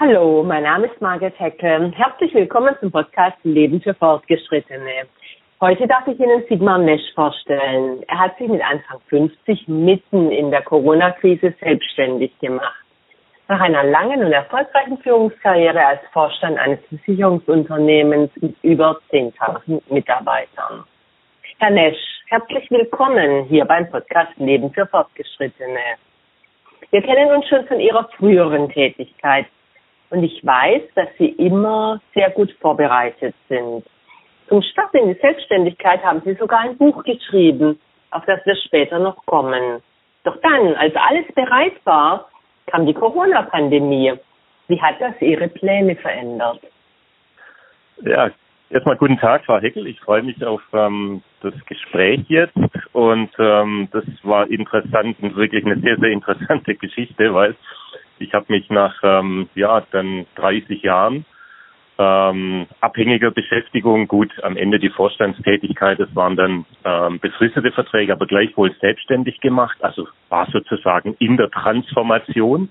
Hallo, mein Name ist Margret Hecke. Herzlich willkommen zum Podcast Leben für Fortgeschrittene. Heute darf ich Ihnen Sigmar Mesch vorstellen. Er hat sich mit Anfang 50 mitten in der Corona-Krise selbstständig gemacht. Nach einer langen und erfolgreichen Führungskarriere als Vorstand eines Versicherungsunternehmens mit über 10.000 Mitarbeitern. Herr Nesch, herzlich willkommen hier beim Podcast Leben für Fortgeschrittene. Wir kennen uns schon von Ihrer früheren Tätigkeit und ich weiß, dass Sie immer sehr gut vorbereitet sind. Zum Start in die Selbstständigkeit haben Sie sogar ein Buch geschrieben, auf das wir später noch kommen. Doch dann, als alles bereit war, kam die Corona-Pandemie. Wie hat das Ihre Pläne verändert? Ja, erstmal guten Tag, Frau Heckel. Ich freue mich auf ähm, das Gespräch jetzt und ähm, das war interessant und wirklich eine sehr, sehr interessante Geschichte, weil ich habe mich nach ähm, ja dann 30 Jahren ähm, abhängiger Beschäftigung, gut, am Ende die Vorstandstätigkeit, das waren dann ähm, befristete Verträge, aber gleichwohl selbstständig gemacht, also war sozusagen in der Transformation.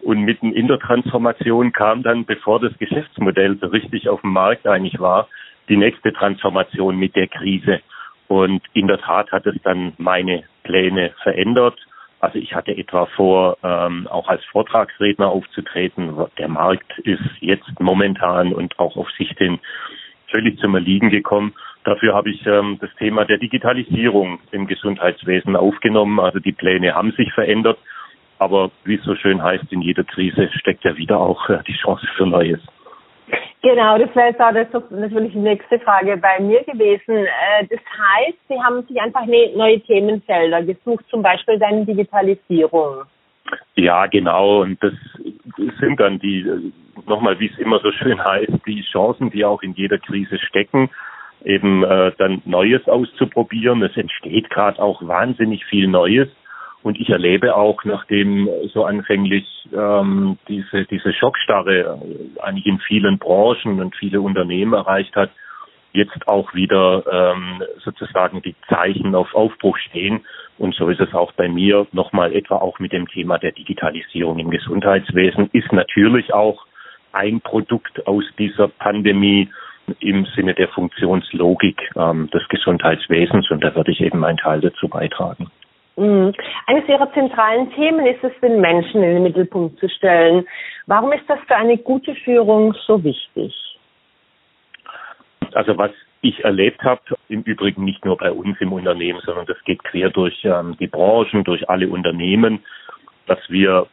Und mitten in der Transformation kam dann, bevor das Geschäftsmodell so richtig auf dem Markt eigentlich war, die nächste Transformation mit der Krise. Und in der Tat hat es dann meine Pläne verändert. Also ich hatte etwa vor, ähm, auch als Vortragsredner aufzutreten. Der Markt ist jetzt momentan und auch auf Sicht hin völlig zum Erliegen gekommen. Dafür habe ich ähm, das Thema der Digitalisierung im Gesundheitswesen aufgenommen. Also die Pläne haben sich verändert. Aber wie es so schön heißt, in jeder Krise steckt ja wieder auch äh, die Chance für Neues. Genau, das wäre jetzt auch natürlich die nächste Frage bei mir gewesen. Äh, das heißt, Sie haben sich einfach ne, neue Themenfelder gesucht, zum Beispiel dann Digitalisierung. Ja, genau. Und das sind dann die, nochmal, wie es immer so schön heißt, die Chancen, die auch in jeder Krise stecken, eben äh, dann Neues auszuprobieren. Es entsteht gerade auch wahnsinnig viel Neues. Und ich erlebe auch, nachdem so anfänglich ähm, diese, diese Schockstarre eigentlich in vielen Branchen und viele Unternehmen erreicht hat, jetzt auch wieder ähm, sozusagen die Zeichen auf Aufbruch stehen. Und so ist es auch bei mir nochmal etwa auch mit dem Thema der Digitalisierung im Gesundheitswesen, ist natürlich auch ein Produkt aus dieser Pandemie im Sinne der Funktionslogik ähm, des Gesundheitswesens. Und da würde ich eben meinen Teil dazu beitragen. Mhm. Eines Ihrer zentralen Themen ist es, den Menschen in den Mittelpunkt zu stellen. Warum ist das für eine gute Führung so wichtig? Also was ich erlebt habe, im Übrigen nicht nur bei uns im Unternehmen, sondern das geht quer durch ähm, die Branchen, durch alle Unternehmen, dass wir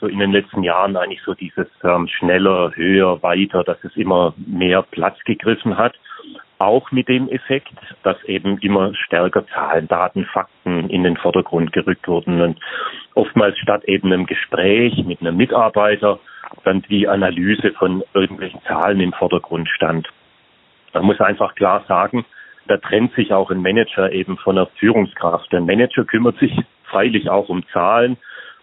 so in den letzten Jahren eigentlich so dieses ähm, schneller, höher, weiter, dass es immer mehr Platz gegriffen hat auch mit dem Effekt, dass eben immer stärker Zahlen, Daten, Fakten in den Vordergrund gerückt wurden und oftmals statt eben einem Gespräch mit einem Mitarbeiter dann die Analyse von irgendwelchen Zahlen im Vordergrund stand. Man muss einfach klar sagen, da trennt sich auch ein Manager eben von der Führungskraft. Ein Manager kümmert sich freilich auch um Zahlen,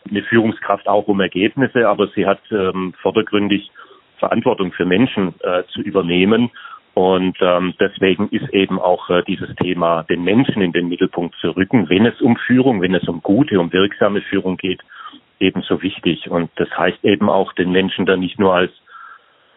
eine Führungskraft auch um Ergebnisse, aber sie hat ähm, vordergründig Verantwortung für Menschen äh, zu übernehmen und ähm, deswegen ist eben auch äh, dieses Thema, den Menschen in den Mittelpunkt zu rücken, wenn es um Führung, wenn es um gute, um wirksame Führung geht, ebenso wichtig. Und das heißt eben auch, den Menschen dann nicht nur als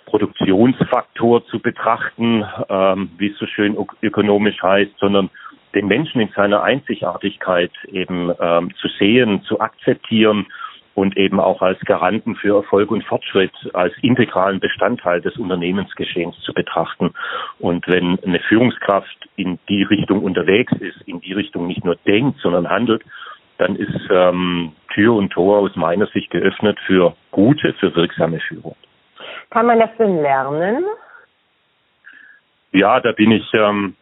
Produktionsfaktor zu betrachten, ähm, wie es so schön ökonomisch heißt, sondern den Menschen in seiner Einzigartigkeit eben ähm, zu sehen, zu akzeptieren und eben auch als Garanten für Erfolg und Fortschritt als integralen Bestandteil des Unternehmensgeschehens zu betrachten. Und wenn eine Führungskraft in die Richtung unterwegs ist, in die Richtung nicht nur denkt, sondern handelt, dann ist ähm, Tür und Tor aus meiner Sicht geöffnet für gute, für wirksame Führung. Kann man das denn lernen? Ja, da bin ich ähm,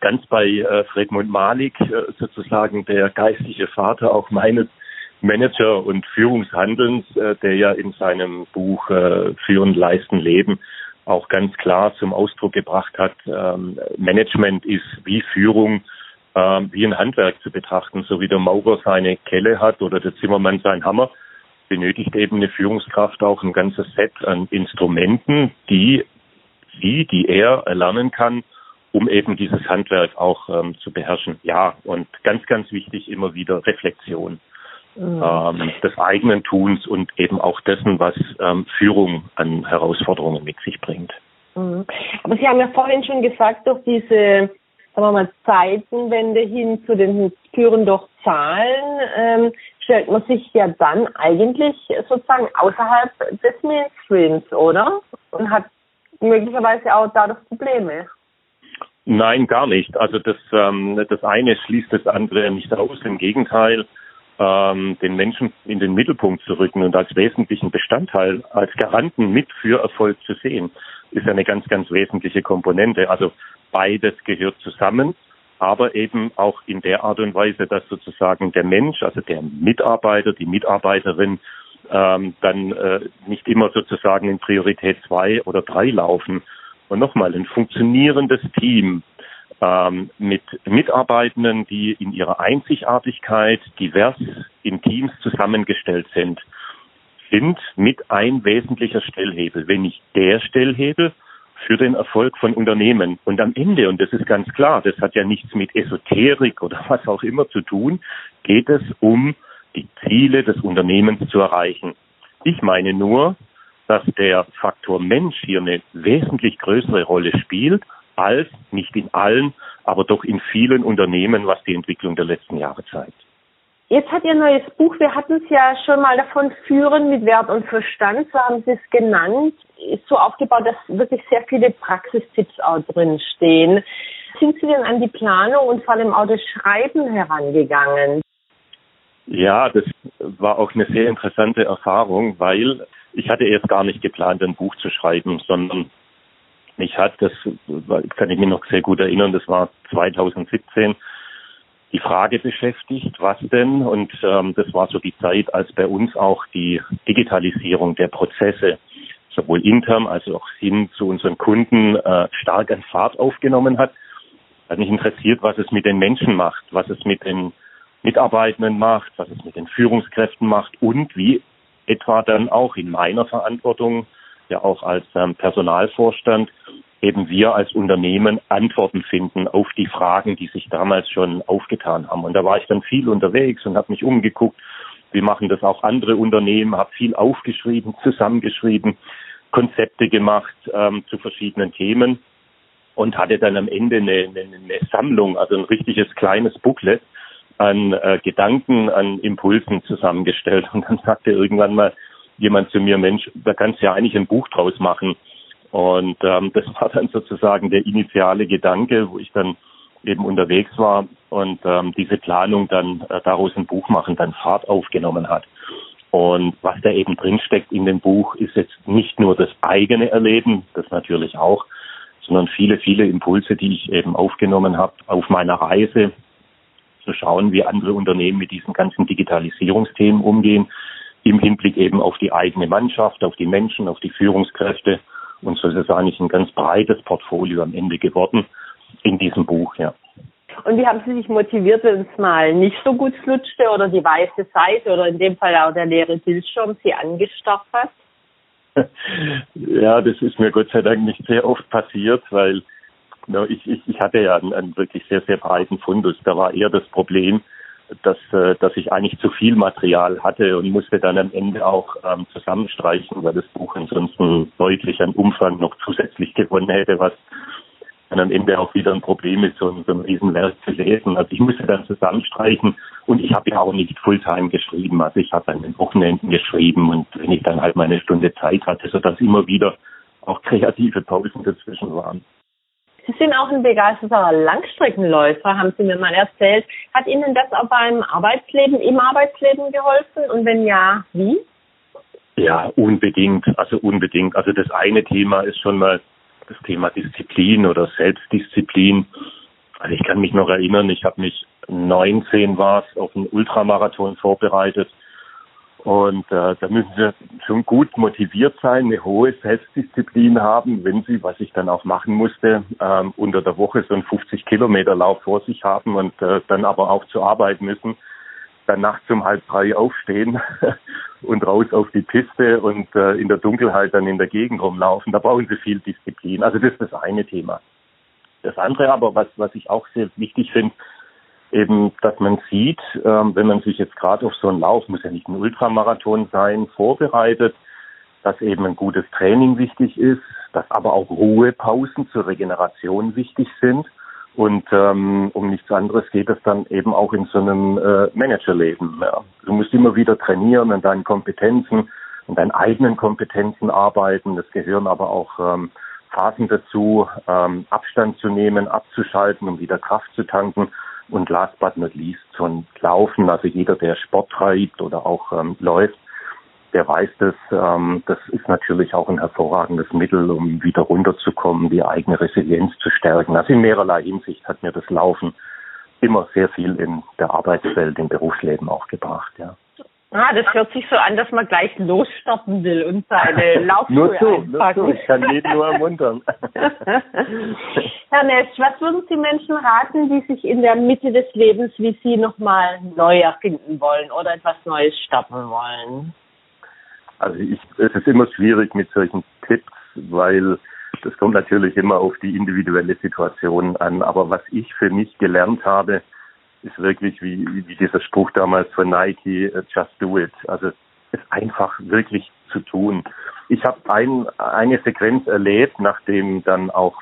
ganz bei äh, Fredmund Malik, äh, sozusagen der geistliche Vater auch meines Manager und Führungshandelns, äh, der ja in seinem Buch äh, Führen, Leisten, Leben auch ganz klar zum Ausdruck gebracht hat, ähm, Management ist wie Führung ähm, wie ein Handwerk zu betrachten, so wie der Maurer seine Kelle hat oder der Zimmermann seinen Hammer, benötigt eben eine Führungskraft auch ein ganzes Set an Instrumenten, die sie, die er erlernen kann, um eben dieses Handwerk auch ähm, zu beherrschen. Ja, und ganz, ganz wichtig immer wieder Reflexion. Ähm, des eigenen Tuns und eben auch dessen, was ähm, Führung an Herausforderungen mit sich bringt. Mhm. Aber Sie haben ja vorhin schon gesagt, durch diese sagen wir mal, Zeitenwende hin zu den Führen durch Zahlen, ähm, stellt man sich ja dann eigentlich sozusagen außerhalb des Mainstreams, oder? Und hat möglicherweise auch dadurch Probleme. Nein, gar nicht. Also das, ähm, das eine schließt das andere nicht aus. Im Gegenteil, ähm, den Menschen in den Mittelpunkt zu rücken und als wesentlichen Bestandteil, als Garanten mit für Erfolg zu sehen, ist eine ganz, ganz wesentliche Komponente. Also beides gehört zusammen, aber eben auch in der Art und Weise, dass sozusagen der Mensch, also der Mitarbeiter, die Mitarbeiterin, ähm, dann äh, nicht immer sozusagen in Priorität zwei oder drei laufen. Und nochmal, ein funktionierendes Team ähm, mit Mitarbeitenden, die in ihrer Einzigartigkeit divers in Teams zusammengestellt sind, sind mit ein wesentlicher Stellhebel, wenn nicht der Stellhebel für den Erfolg von Unternehmen. Und am Ende, und das ist ganz klar, das hat ja nichts mit Esoterik oder was auch immer zu tun, geht es um die Ziele des Unternehmens zu erreichen. Ich meine nur, dass der Faktor Mensch hier eine wesentlich größere Rolle spielt als, nicht in allen, aber doch in vielen Unternehmen, was die Entwicklung der letzten Jahre zeigt. Jetzt hat Ihr neues Buch, wir hatten es ja schon mal davon, Führen mit Wert und Verstand, so haben Sie es genannt, ist so aufgebaut, dass wirklich sehr viele Praxistipps auch drin stehen. Sind Sie denn an die Planung und vor allem auch das Schreiben herangegangen? Ja, das war auch eine sehr interessante Erfahrung, weil ich hatte erst gar nicht geplant, ein Buch zu schreiben, sondern mich hat, das kann ich mich noch sehr gut erinnern, das war 2017, die Frage beschäftigt, was denn? Und ähm, das war so die Zeit, als bei uns auch die Digitalisierung der Prozesse sowohl intern als auch hin zu unseren Kunden äh, stark an Fahrt aufgenommen hat. Hat mich interessiert, was es mit den Menschen macht, was es mit den Mitarbeitenden macht, was es mit den Führungskräften macht und wie etwa dann auch in meiner Verantwortung, ja auch als ähm, Personalvorstand, eben wir als Unternehmen Antworten finden auf die Fragen, die sich damals schon aufgetan haben. Und da war ich dann viel unterwegs und habe mich umgeguckt. Wir machen das auch andere Unternehmen, habe viel aufgeschrieben, zusammengeschrieben, Konzepte gemacht ähm, zu verschiedenen Themen und hatte dann am Ende eine, eine, eine Sammlung, also ein richtiges kleines Booklet an äh, Gedanken, an Impulsen zusammengestellt. Und dann sagte irgendwann mal jemand zu mir, Mensch, da kannst du ja eigentlich ein Buch draus machen. Und ähm, das war dann sozusagen der initiale Gedanke, wo ich dann eben unterwegs war und ähm, diese Planung dann äh, daraus ein Buch machen, dann Fahrt aufgenommen hat. Und was da eben drinsteckt in dem Buch, ist jetzt nicht nur das eigene Erleben, das natürlich auch, sondern viele, viele Impulse, die ich eben aufgenommen habe auf meiner Reise, zu schauen, wie andere Unternehmen mit diesen ganzen Digitalisierungsthemen umgehen, im Hinblick eben auf die eigene Mannschaft, auf die Menschen, auf die Führungskräfte. Und so ist es eigentlich ein ganz breites Portfolio am Ende geworden in diesem Buch, ja. Und wie haben Sie sich motiviert, wenn es mal nicht so gut flutschte oder die weiße Seite oder in dem Fall auch der leere Bildschirm Sie angestarrt hat? Ja, das ist mir Gott sei Dank nicht sehr oft passiert, weil ich, ich, ich hatte ja einen, einen wirklich sehr, sehr breiten Fundus. Da war eher das Problem, dass, äh, dass ich eigentlich zu viel Material hatte und musste dann am Ende auch ähm, zusammenstreichen, weil das Buch ansonsten deutlich an Umfang noch zusätzlich gewonnen hätte, was dann am Ende auch wieder ein Problem ist, so, so ein Riesenwerk zu lesen. Also ich musste dann zusammenstreichen und ich habe ja auch nicht Fulltime geschrieben. Also ich habe an den Wochenenden geschrieben und wenn ich dann halt meine Stunde Zeit hatte, sodass immer wieder auch kreative Pausen dazwischen waren. Sie sind auch ein begeisterter Langstreckenläufer, haben Sie mir mal erzählt. Hat Ihnen das auch beim Arbeitsleben, im Arbeitsleben geholfen? Und wenn ja, wie? Ja, unbedingt. Also unbedingt. Also das eine Thema ist schon mal das Thema Disziplin oder Selbstdisziplin. Also ich kann mich noch erinnern, ich habe mich 19 war es auf einen Ultramarathon vorbereitet und äh, da müssen Sie schon gut motiviert sein, eine hohe Selbstdisziplin haben, wenn Sie, was ich dann auch machen musste, ähm, unter der Woche so einen 50 Kilometer Lauf vor sich haben und äh, dann aber auch zur Arbeit müssen, dann nachts um halb drei aufstehen und raus auf die Piste und äh, in der Dunkelheit dann in der Gegend rumlaufen. Da brauchen Sie viel Disziplin. Also das ist das eine Thema. Das andere aber, was, was ich auch sehr wichtig finde, eben, dass man sieht, ähm, wenn man sich jetzt gerade auf so einen Lauf, muss ja nicht ein Ultramarathon sein, vorbereitet, dass eben ein gutes Training wichtig ist, dass aber auch Ruhepausen zur Regeneration wichtig sind. Und ähm, um nichts anderes geht es dann eben auch in so einem äh, Managerleben. Ja. Du musst immer wieder trainieren an deinen Kompetenzen, an deinen eigenen Kompetenzen arbeiten. Es gehören aber auch ähm, Phasen dazu, ähm, Abstand zu nehmen, abzuschalten, um wieder Kraft zu tanken. Und last but not least, ein Laufen, also jeder, der Sport treibt oder auch ähm, läuft, der weiß das, ähm, das ist natürlich auch ein hervorragendes Mittel, um wieder runterzukommen, die eigene Resilienz zu stärken. Also in mehrerlei Hinsicht hat mir das Laufen immer sehr viel in der Arbeitswelt, im Berufsleben auch gebracht, ja. Ah, das hört sich so an, dass man gleich losstarten will und seine Laufschuhe nur so, einpacken. Nur so, ich kann jeden nur ermuntern. Herr Nesch, was würden Sie Menschen raten, die sich in der Mitte des Lebens wie Sie nochmal neu erfinden wollen oder etwas Neues starten wollen? Also ich, es ist immer schwierig mit solchen Tipps, weil das kommt natürlich immer auf die individuelle Situation an. Aber was ich für mich gelernt habe, ist wirklich wie, wie dieser Spruch damals von Nike, uh, just do it. Also es einfach wirklich zu tun. Ich habe ein, eine Sequenz erlebt, nachdem dann auch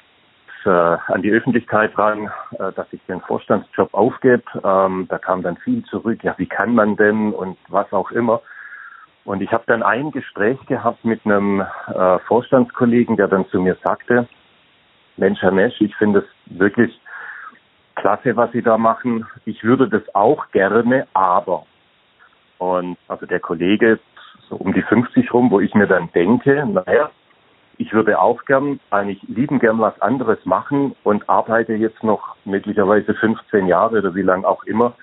äh, an die Öffentlichkeit ran, äh, dass ich den Vorstandsjob aufgebe. Ähm, da kam dann viel zurück, ja, wie kann man denn und was auch immer. Und ich habe dann ein Gespräch gehabt mit einem äh, Vorstandskollegen, der dann zu mir sagte, Mensch, Herr Mesch, ich finde es wirklich klasse, was Sie da machen. Ich würde das auch gerne, aber. Und also der Kollege so um die 50 rum, wo ich mir dann denke, naja, ich würde auch gern, eigentlich lieben gern was anderes machen und arbeite jetzt noch möglicherweise 15 Jahre oder wie lang auch immer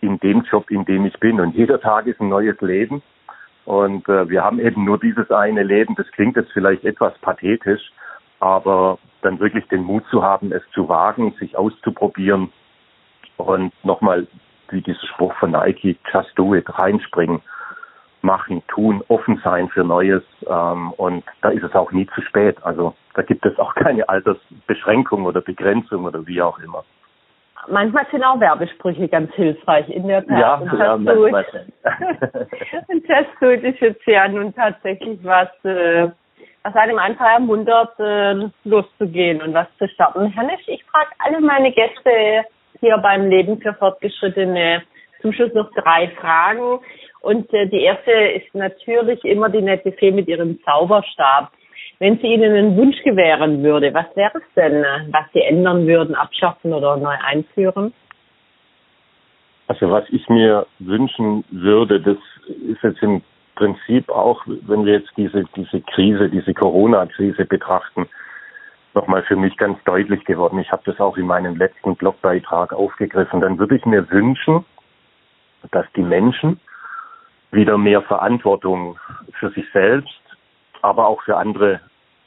in dem Job, in dem ich bin. Und jeder Tag ist ein neues Leben. Und äh, wir haben eben nur dieses eine Leben. Das klingt jetzt vielleicht etwas pathetisch, aber dann wirklich den Mut zu haben, es zu wagen, sich auszuprobieren und nochmal, wie dieser Spruch von Nike, just do it, reinspringen, machen, tun, offen sein für Neues. Ähm, und da ist es auch nie zu spät. Also da gibt es auch keine Altersbeschränkung oder Begrenzung oder wie auch immer manchmal sind auch Werbesprüche ganz hilfreich in der Tat. Ja, und ja, manchmal. und Testsuit ist jetzt ja nun tatsächlich was, äh, was einem einfach ermuntert, äh, loszugehen und was zu starten. Herr Nesch, ich frage alle meine Gäste hier beim Leben für Fortgeschrittene zum Schluss noch drei Fragen. Und äh, die erste ist natürlich immer die nette Fee mit ihrem Zauberstab. Wenn sie Ihnen einen Wunsch gewähren würde, was wäre es denn, was Sie ändern würden, abschaffen oder neu einführen? Also was ich mir wünschen würde, das ist jetzt im Prinzip auch, wenn wir jetzt diese, diese Krise, diese Corona-Krise betrachten, nochmal für mich ganz deutlich geworden. Ich habe das auch in meinem letzten Blogbeitrag aufgegriffen. Dann würde ich mir wünschen, dass die Menschen wieder mehr Verantwortung für sich selbst, aber auch für andere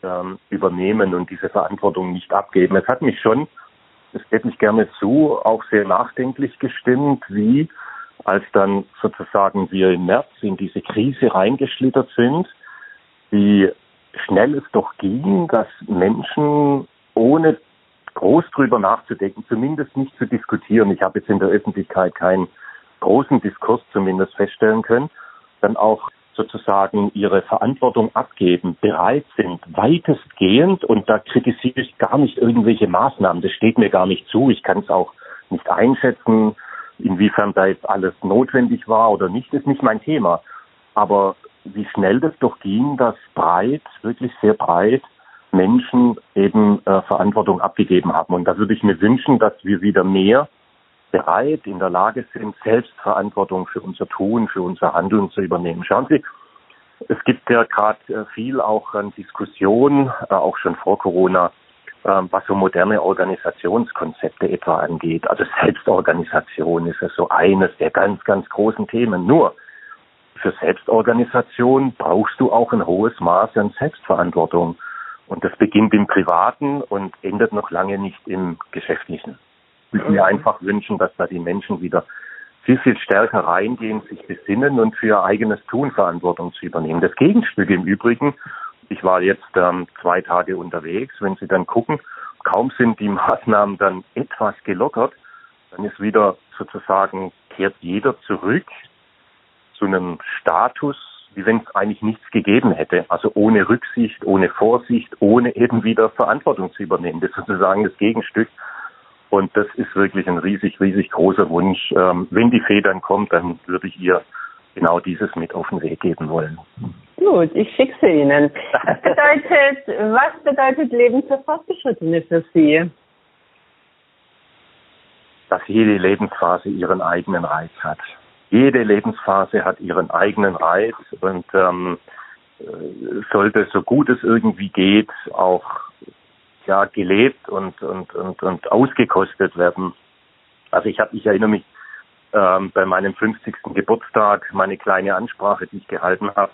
ähm, übernehmen und diese Verantwortung nicht abgeben. Es hat mich schon, das gebe ich gerne zu, auch sehr nachdenklich gestimmt, wie als dann sozusagen wir im März in diese Krise reingeschlittert sind, wie schnell es doch ging, dass Menschen ohne groß drüber nachzudenken, zumindest nicht zu diskutieren, ich habe jetzt in der Öffentlichkeit keinen großen Diskurs zumindest feststellen können, dann auch sozusagen ihre Verantwortung abgeben, bereit sind, weitestgehend, und da kritisiere ich gar nicht irgendwelche Maßnahmen, das steht mir gar nicht zu, ich kann es auch nicht einschätzen, inwiefern da jetzt alles notwendig war oder nicht, ist nicht mein Thema. Aber wie schnell das doch ging, dass breit, wirklich sehr breit Menschen eben äh, Verantwortung abgegeben haben. Und da würde ich mir wünschen, dass wir wieder mehr bereit, in der Lage sind, Selbstverantwortung für unser Tun, für unser Handeln zu übernehmen. Schauen Sie, es gibt ja gerade äh, viel auch an Diskussionen, äh, auch schon vor Corona, was so moderne Organisationskonzepte etwa angeht. Also Selbstorganisation ist ja so eines der ganz, ganz großen Themen. Nur für Selbstorganisation brauchst du auch ein hohes Maß an Selbstverantwortung. Und das beginnt im Privaten und endet noch lange nicht im Geschäftlichen. Ich würde mir einfach wünschen, dass da die Menschen wieder viel, viel stärker reingehen, sich besinnen und für ihr eigenes Tun Verantwortung zu übernehmen. Das Gegenstück im Übrigen, ich war jetzt ähm, zwei Tage unterwegs, wenn Sie dann gucken, kaum sind die Maßnahmen dann etwas gelockert, dann ist wieder sozusagen kehrt jeder zurück zu einem Status, wie wenn es eigentlich nichts gegeben hätte. Also ohne Rücksicht, ohne Vorsicht, ohne eben wieder Verantwortung zu übernehmen. Das ist sozusagen das Gegenstück. Und das ist wirklich ein riesig, riesig großer Wunsch. Ähm, wenn die Fee dann kommt, dann würde ich ihr genau dieses mit auf den Weg geben wollen. Gut, ich schicke sie Ihnen. Was bedeutet, was bedeutet Leben für Fortgeschrittene für Sie? Dass jede Lebensphase ihren eigenen Reiz hat. Jede Lebensphase hat ihren eigenen Reiz und ähm, äh, sollte so gut es irgendwie geht auch ja gelebt und und und und ausgekostet werden. Also ich habe ich erinnere mich ähm, bei meinem 50. Geburtstag meine kleine Ansprache, die ich gehalten habe,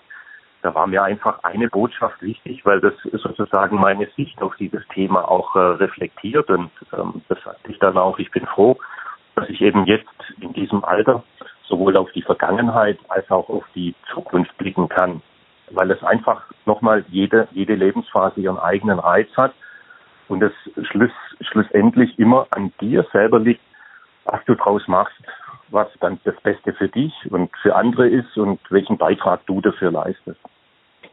da war mir einfach eine Botschaft wichtig, weil das sozusagen meine Sicht auf dieses Thema auch äh, reflektiert und ähm, das sagte ich dann auch, ich bin froh, dass ich eben jetzt in diesem Alter sowohl auf die Vergangenheit als auch auf die Zukunft blicken kann, weil es einfach nochmal jede, jede Lebensphase ihren eigenen Reiz hat und es schluss, schlussendlich immer an dir selber liegt, was du draus machst was dann das Beste für dich und für andere ist und welchen Beitrag du dafür leistest.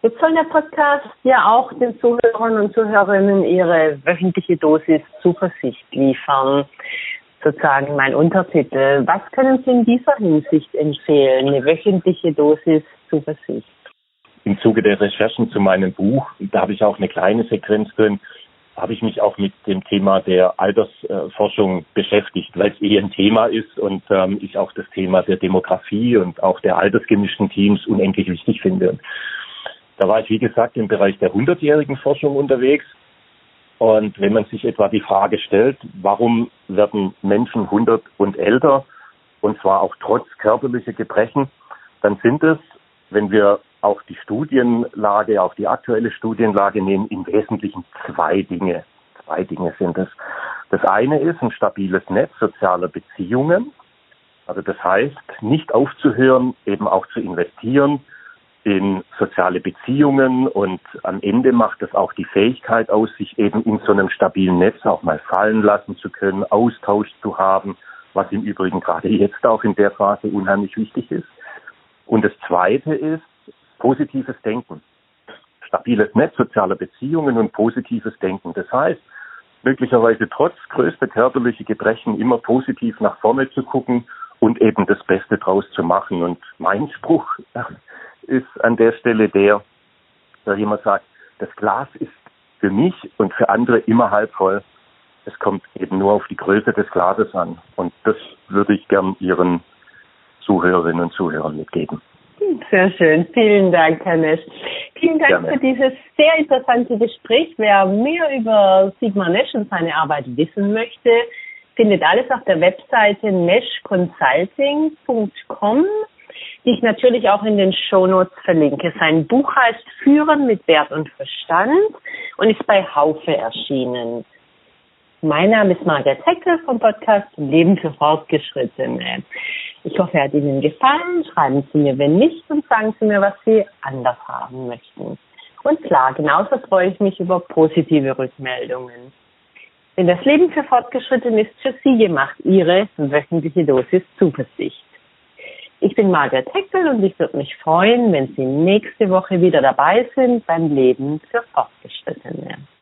Jetzt soll der Podcast ja auch den Zuhörern und Zuhörerinnen ihre wöchentliche Dosis Zuversicht liefern. Sozusagen mein Untertitel. Was können Sie in dieser Hinsicht empfehlen? Eine wöchentliche Dosis Zuversicht. Im Zuge der Recherchen zu meinem Buch, da habe ich auch eine kleine Sequenz drin, habe ich mich auch mit dem Thema der Altersforschung beschäftigt, weil es eh ein Thema ist und ähm, ich auch das Thema der Demografie und auch der altersgemischten Teams unendlich wichtig finde. Da war ich, wie gesagt, im Bereich der hundertjährigen Forschung unterwegs. Und wenn man sich etwa die Frage stellt, warum werden Menschen 100 und älter, und zwar auch trotz körperlicher Gebrechen, dann sind es, wenn wir auch die Studienlage, auch die aktuelle Studienlage nehmen, im Wesentlichen zwei Dinge. Zwei Dinge sind es. Das eine ist ein stabiles Netz sozialer Beziehungen. Also das heißt, nicht aufzuhören, eben auch zu investieren in soziale Beziehungen und am Ende macht es auch die Fähigkeit aus, sich eben in so einem stabilen Netz auch mal fallen lassen zu können, Austausch zu haben, was im Übrigen gerade jetzt auch in der Phase unheimlich wichtig ist. Und das Zweite ist, positives Denken. Stabiles Netz sozialer Beziehungen und positives Denken. Das heißt, möglicherweise trotz größter körperlicher Gebrechen immer positiv nach vorne zu gucken und eben das Beste draus zu machen. Und mein Spruch ist an der Stelle der, da jemand sagt, das Glas ist für mich und für andere immer halb voll. Es kommt eben nur auf die Größe des Glases an. Und das würde ich gern Ihren Zuhörerinnen und Zuhörern mitgeben. Sehr schön. Vielen Dank, Herr Nesch. Vielen Dank Gerne. für dieses sehr interessante Gespräch. Wer mehr über Sigmar Nesch und seine Arbeit wissen möchte, findet alles auf der Webseite neshconsulting.com, die ich natürlich auch in den Shownotes verlinke. Sein Buch heißt Führen mit Wert und Verstand und ist bei Haufe erschienen. Mein Name ist Margaret Heckel vom Podcast Leben für Fortgeschrittene. Ich hoffe, er hat Ihnen gefallen. Schreiben Sie mir, wenn nicht, und sagen Sie mir, was Sie anders haben möchten. Und klar, genauso freue ich mich über positive Rückmeldungen. Denn das Leben für Fortgeschrittene ist für Sie gemacht, Ihre wöchentliche Dosis Zuversicht. Ich bin Margaret Heckel und ich würde mich freuen, wenn Sie nächste Woche wieder dabei sind beim Leben für Fortgeschrittene.